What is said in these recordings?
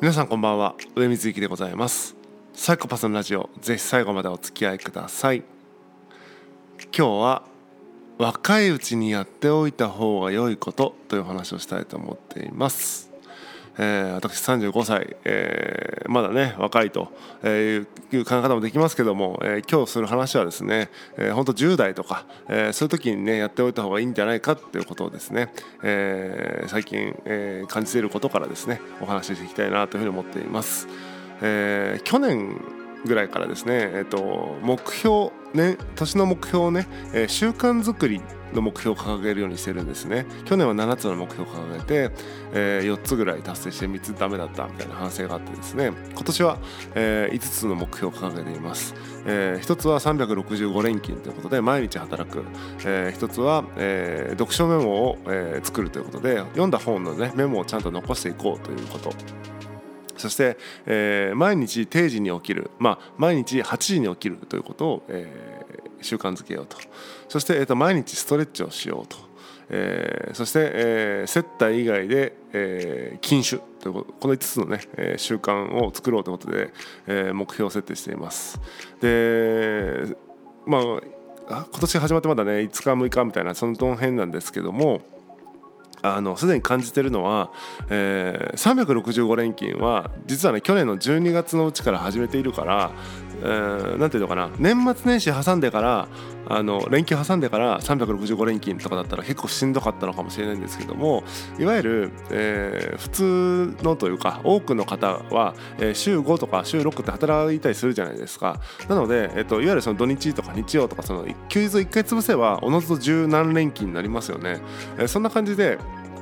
皆さんこんばんは。上水幸でございます。サイコパスのラジオぜひ最後までお付き合いください。今日は若いうちにやっておいた方が良いことという話をしたいと思っています。えー、私35歳、えー、まだね若いという考え方もできますけども、えー、今日する話はですね、えー、本当10代とか、えー、そういう時にねやっておいた方がいいんじゃないかっていうことをですね、えー、最近、えー、感じていることからですねお話ししていきたいなというふうに思っています。えー、去年ぐらいからですね、えーと、目標、ね、年の目標をね、えー、習慣づくりの目標を掲げるようにしてるんですね。去年は7つの目標を掲げて、えー、4つぐらい達成して3つダメだったみたいな反省があってですね。今年は、えー、5つの目標を掲げています、えー、1つは365連勤ということで毎日働く、えー、1つは、えー、読書メモを、えー、作るということで読んだ本の、ね、メモをちゃんと残していこうということ。そして、えー、毎日定時に起きる、まあ、毎日8時に起きるということを、えー、習慣づけようと。そして、えーと、毎日ストレッチをしようと、えー、そして、えー、接待以外で、えー、禁酒ということこの5つのね、えー、習慣を作ろうということで、えー、目標を設定しています。でまあ今年始まってまだね5日6日みたいなその辺なんですけどもあのすでに感じてるのは、えー、365連勤は実はね去年の12月のうちから始めているから何、ていうのかな。年末年始挟んでからあの連休挟んでから365連勤とかだったら結構しんどかったのかもしれないんですけどもいわゆる、えー、普通のというか多くの方は、えー、週5とか週6って働いたりするじゃないですか。なので、えーと、いわゆるその土日とか日曜とかその休日を1回潰せばおのずと十何連勤になりますよね、えー、そんな感じで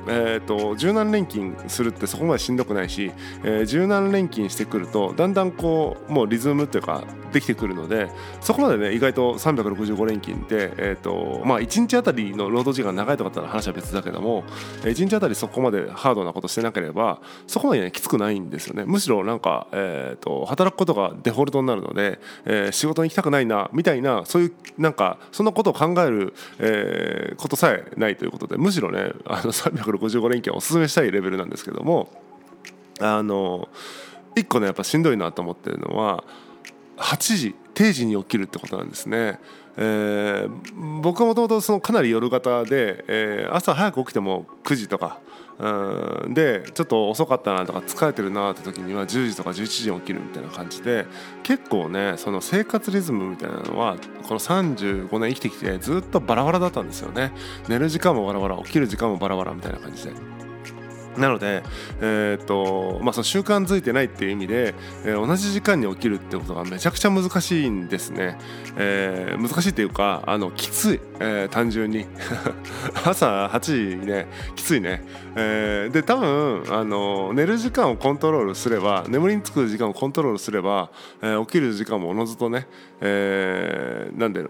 えーと、柔軟連勤するってそこまでしんどくないし、えー、柔軟連勤してくるとだんだんこうもうリズムっていうかできてくるのでそこまでね意外と365連勤って、えーとまあ、1日あたりの労働時間長いとかだったら話は別だけども1日あたりそこまでハードなことしてなければそこまでねきつくないんですよね。むしろなんか、えーと、働くことがデフォルトになるので、えー、仕事に行きたくないなみたいなそういうなんかそんなことを考える、えー、ことさえないということでむしろねあの365連休おすすめしたい。レベルなんですけどもあの一個ねやっぱしんどい。なと思ってるのは8時定時に起きるってことなんですね。えー、僕はもともとかなり夜型で、えー、朝早く起きても9時とかうんでちょっと遅かったなとか疲れてるなって時には10時とか11時に起きるみたいな感じで結構ねその生活リズムみたいなのはこの35年生きてきてずっとバラバラだったんですよね寝る時間もバラバラ起きる時間もバラバラみたいな感じで。なので、えーとまあ、その習慣づいてないっていう意味で、えー、同じ時間に起きるってことがめちゃくちゃ難しいんですね、えー、難しいっていうかあのきつい、えー、単純に。朝8時ねきついね、え、で多分あの寝る時間をコントロールすれば眠りにつく時間をコントロールすれば、え、起きる時間もおのずとね、えー、なんで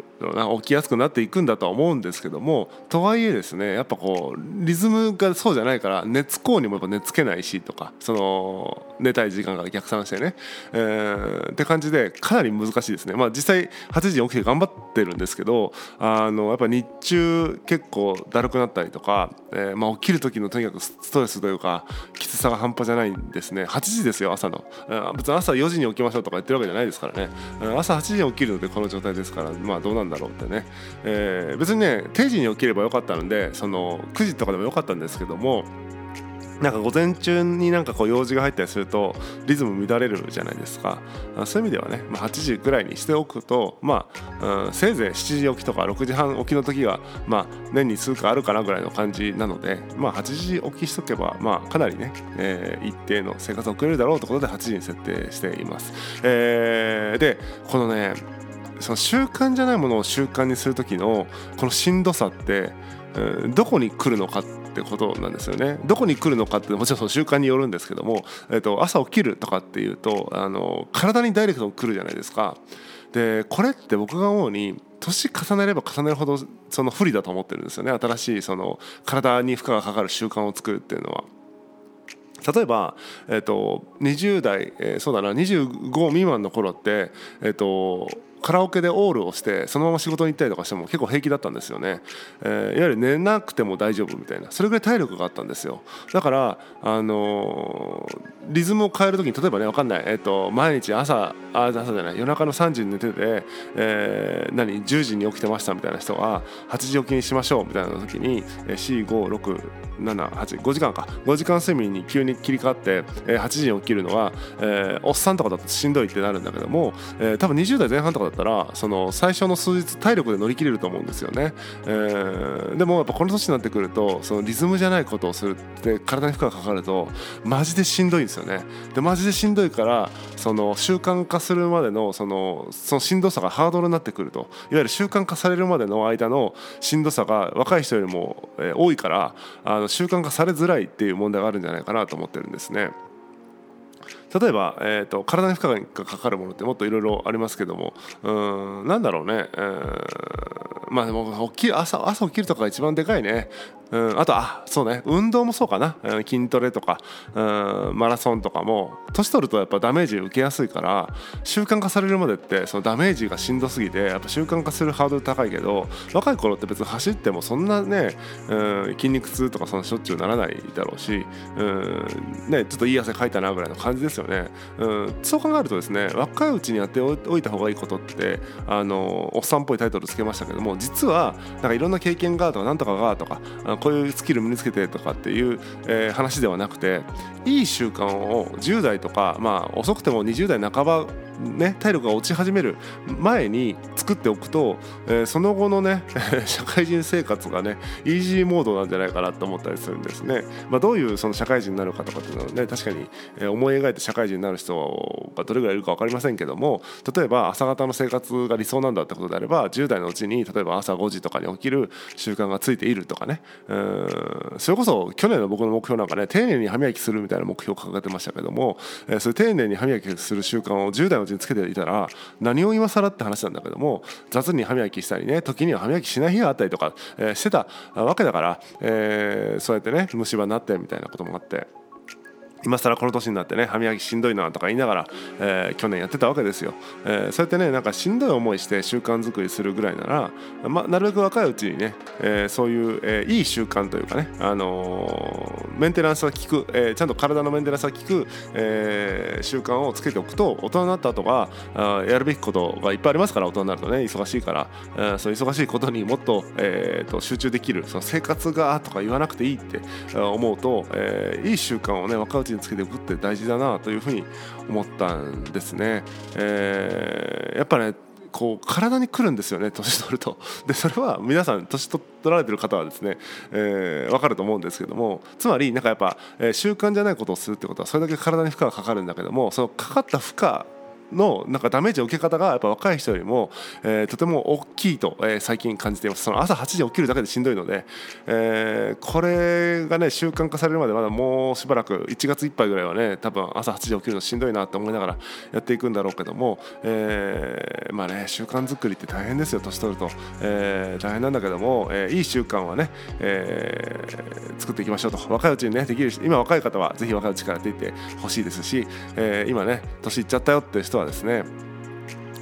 起きやすくなっていくんだとは思うんですけどもとはいえですねやっぱこうリズムがそうじゃないから熱こうにもやっぱ寝つけないしとかその寝たい時間が逆算してね、えー、って感じでかなり難しいですね。まあ実際8時に起きて頑張ってるんですけどあのやっぱ日中結構だるくなったりとか、えー、まあ起きる時のとにかくストレスというかきつさが半端じゃないんですね。8時ですよ朝の、えー、別に朝4時に起きましょうとか言ってるわけじゃないですからね、朝8時に起きるのでこの状態ですからまあどうなんだろうってね、えー、別にね定時に起きればよかったのでその9時とかでもよかったんですけどもなんか午前中になんかこう用事が入ったりするとリズム乱れるじゃないですかそういう意味ではね、まあ、8時ぐらいにしておくと、まあ、うん、せいぜい7時起きとか6時半起きの時が、まあ、年に数回あるかなぐらいの感じなので、まあ、8時起きしとけば、まあ、かなりね、えー、一定の生活を送れるだろうということで8時に設定しています。えー、でこのねその習慣じゃないものを習慣にする時のこのしんどさって、えー、どこに来るのかってってことなんですよね。どこに来るのかってもちろんその習慣によるんですけども、えー、と朝起きるとかっていうとあの体にダイレクトに来るじゃないですか。でこれって僕が思うに年重ねれば重ねるほどその不利だと思ってるんですよね新しいその体に負荷がかかる習慣を作るっていうのは。例えば、えーと、20代、えー、そうだな25未満の頃って、えーとカラオケでオールをしてそのまま仕事に行ったりとかしても結構平気だったんですよね、えー、いわゆる寝なくても大丈夫みたいな。それぐらい体力があったんですよ。だからあのー、リズムを変える時に例えばね分かんない、えーと、毎日朝あ朝じゃない夜中の3時に寝てて、えー、何10時に起きてましたみたいな人は8時起きにしましょうみたいな時に456785時間か。5時間睡眠に急に切り替わって、えー、8時に起きるのは、えー、おっさんとかだとしんどいってなるんだけども、えー、多分20代前半とかだったらその最初の数日体力で乗り切れると思うんですよね、えー、でもやっぱこの年になってくるとそのリズムじゃないことをするって体に負荷がかかるとマジでしんどいんですよね。でマジでしんどいからその習慣化するまでのそのそのしんどさがハードルになってくると。いわゆる習慣化されるまでの間のしんどさが若い人よりも、多いからあの習慣化されづらいっていう問題があるんじゃないかなと思ってるんですね。例えば、えーと、体に負荷がかかるものってもっといろいろありますけどもうんなんだろうね、えー、まあでも起き朝朝起きるとかが一番でかいね。うん、あとあそうね。運動もそうかな、うん、筋トレとか、うん、マラソンとかも。年取るとやっぱダメージ受けやすいから習慣化されるまでってそのダメージがしんどすぎてやっぱ習慣化するハードル高いけど若い頃って別に走ってもそんなね、うん、筋肉痛とかそんしょっちゅうならないだろうし、うん。ね、ちょっといい汗かいたなぐらいの感じですよね、うん、そう考えるとですね若いうちにやっておいた方がいいことってあのおっさんっぽいタイトルつけましたけども実はなんかいろんな経験がとかなんとかがとかこういうスキル身につけてとかっていう、えー、話ではなくていい習慣を10代とか、まあ、遅くても20代半ばね、体力が落ち始める前に作っておくと、えー、その後のね 社会人生活がねイージーモードなんじゃないかなと思ったりするんですね、まあ、どういうその社会人になるかとかっていうのはね確かに、思い描いて社会人になる人がどれぐらいいるか分かりませんけども例えば朝方の生活が理想なんだってことであれば10代のうちに例えば朝5時とかに起きる習慣がついているとかね。うんそれこそ去年の僕の目標なんかね丁寧に歯磨きするみたいな目標を掲げてましたけども、えー、そういう丁寧に歯磨きする習慣を10代のうちにつけていたら何を今更って話なんだけども雑に歯磨きしたりね時には歯磨きしない日があったりとか、え、してたわけだから、え、そうやってね虫歯になってみたいなこともあって。今更この年になってね歯磨きしんどいなとか言いながら、えー、去年やってたわけですよ、えー、そうやってねなんかしんどい思いして習慣作りするぐらいなら、ま、なるべく若いうちにね、えー、そういう、えー、いい習慣というかね、あのー、メンテナンスが効く、えー、ちゃんと体のメンテナンスが効く、えー、習慣をつけておくと大人になった後はあやるべきことがいっぱいありますから大人になるとね忙しいから、えー、そう忙しいことにもっと,、えー、と集中できるその生活がとか言わなくていいって思うと、えー、いい習慣をね若いうちにつけておくって大事だなというふうに思ったんですね。えー、やっぱねこう体にくるんですよね 年取るとでそれは皆さん年取られてる方はですね、えー、分かると思うんですけどもつまりなんかやっぱ、えー、習慣じゃないことをするってことはそれだけ体に負荷がかかるんだけどもそのかかった負荷のなんかダメージを受け方がやっぱ若い人よりも、えー、とても大きいと、えー、最近感じています。その朝8時起きるだけでしんどいので、えー、これがね習慣化されるまでまだもうしばらく1月いっぱいぐらいはね多分朝8時起きるのしんどいなと思いながらやっていくんだろうけども、えー、まあね習慣作りって大変ですよ年取ると、えー、大変なんだけども、えー、いい習慣はね、えー、作っていきましょうと。若いうちにねできる今若い方はぜひ若いうちからやっていってほしいですし、えー、今ね年いっちゃったよって人はですね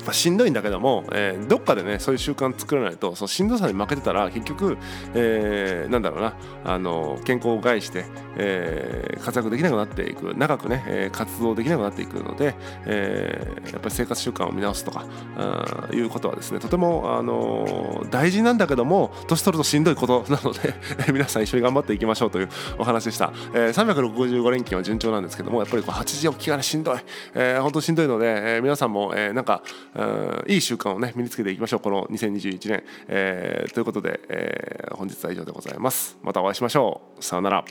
まあ、しんどいんだけども、えー、どっかでねそういう習慣作らないとそのしんどさに負けてたら結局、えー、なんだろうなあの健康を害して、えー、活躍できなくなっていく。長くね、え、活動できなくなっていくので、え、やっぱり生活習慣を見直すとかいうことはですねとても、あの大事なんだけども年取るとしんどいことなので 皆さん一緒に頑張っていきましょうというお話でした、えー、365連勤は順調なんですけどもやっぱりこう8時起きがねしんどい、えー、本当しんどいので、え、皆さんも、え、なんかいい習慣をね身につけていきましょうこの2021年、えー、ということで、えー、本日は以上でございます。またお会いしましょう。さようなら。